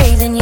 raising you.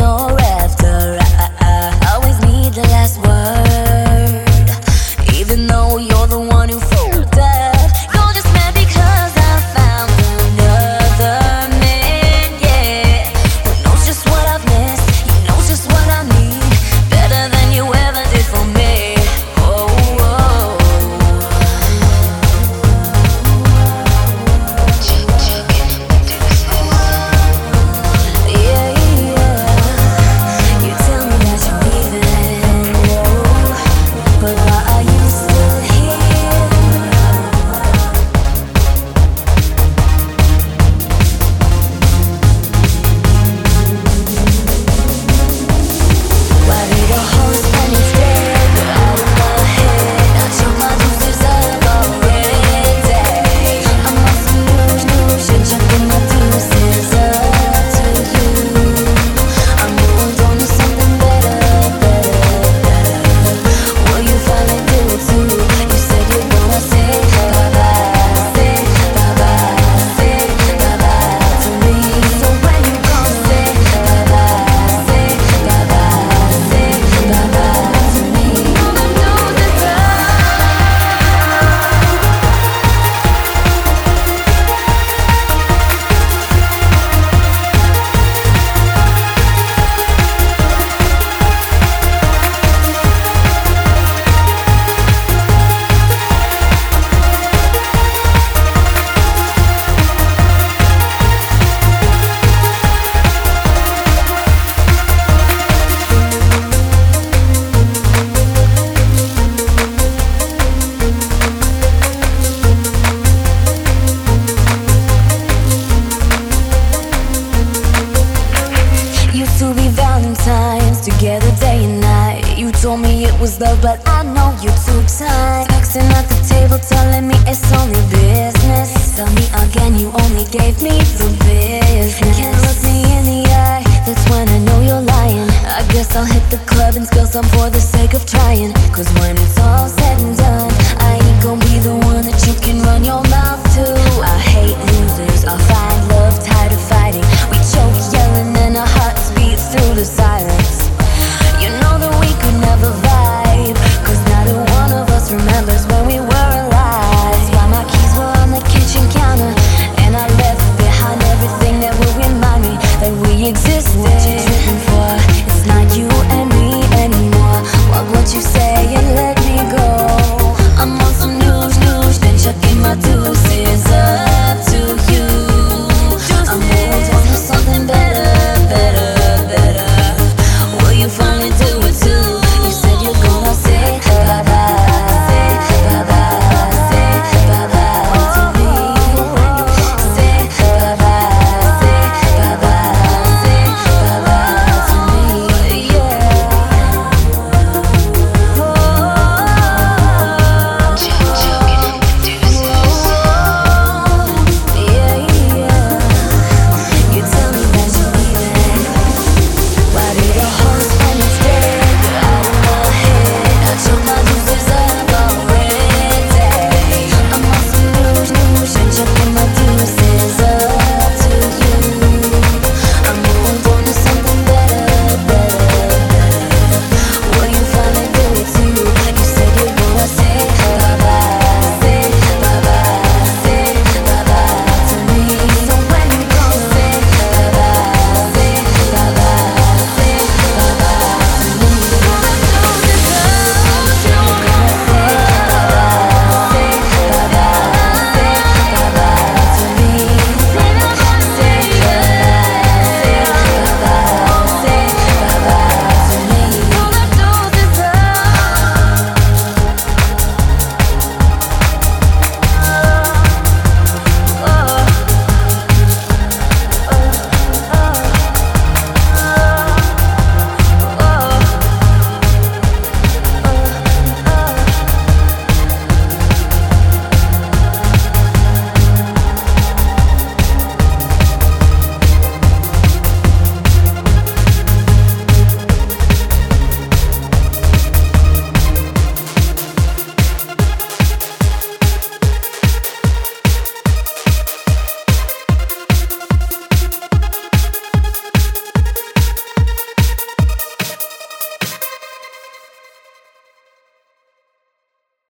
Together day and night. You told me it was love, but I know you too tight. Texting at the table, telling me it's only business. Tell me again, you only gave me the business. Can't look me in the eye, that's when I know you're lying. I guess I'll hit the club and spill some for the sake of trying. Cause when it's all said and done, I ain't gonna be the one that you can run your mouth to. I hate losers, I find my two